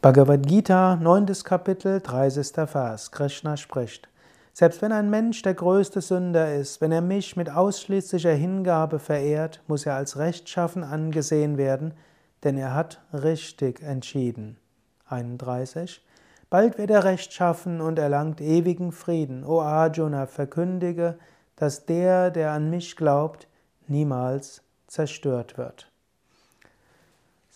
Bhagavad Gita, 9. Kapitel, 30. Vers. Krishna spricht. Selbst wenn ein Mensch der größte Sünder ist, wenn er mich mit ausschließlicher Hingabe verehrt, muss er als rechtschaffen angesehen werden, denn er hat richtig entschieden. 31. Bald wird er rechtschaffen und erlangt ewigen Frieden. O Arjuna, verkündige, dass der, der an mich glaubt, niemals zerstört wird.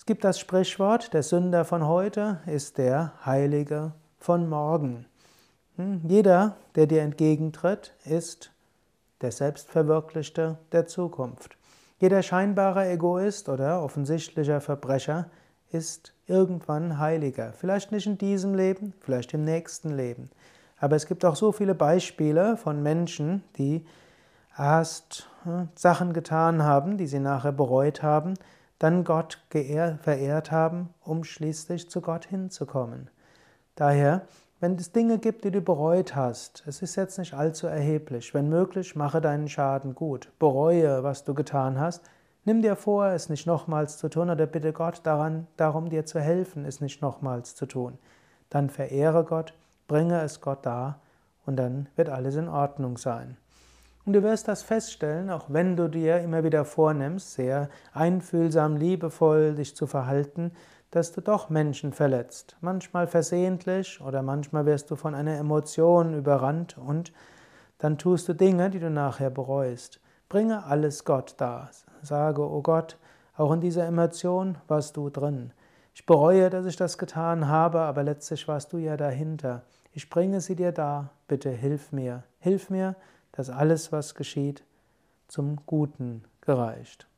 Es gibt das Sprichwort, der Sünder von heute ist der Heilige von morgen. Hm, jeder, der dir entgegentritt, ist der Selbstverwirklichte der Zukunft. Jeder scheinbare Egoist oder offensichtlicher Verbrecher ist irgendwann Heiliger. Vielleicht nicht in diesem Leben, vielleicht im nächsten Leben. Aber es gibt auch so viele Beispiele von Menschen, die erst hm, Sachen getan haben, die sie nachher bereut haben, dann Gott verehrt haben, um schließlich zu Gott hinzukommen. Daher, wenn es Dinge gibt, die du bereut hast, es ist jetzt nicht allzu erheblich. Wenn möglich, mache deinen Schaden gut. Bereue, was du getan hast. Nimm dir vor, es nicht nochmals zu tun oder bitte Gott daran, darum, dir zu helfen, es nicht nochmals zu tun. Dann verehre Gott, bringe es Gott dar und dann wird alles in Ordnung sein. Und du wirst das feststellen, auch wenn du dir immer wieder vornimmst, sehr einfühlsam, liebevoll dich zu verhalten, dass du doch Menschen verletzt. Manchmal versehentlich oder manchmal wirst du von einer Emotion überrannt und dann tust du Dinge, die du nachher bereust. Bringe alles Gott dar. Sage, oh Gott, auch in dieser Emotion warst du drin. Ich bereue, dass ich das getan habe, aber letztlich warst du ja dahinter. Ich bringe sie dir da. Bitte hilf mir. Hilf mir, dass alles, was geschieht, zum Guten gereicht.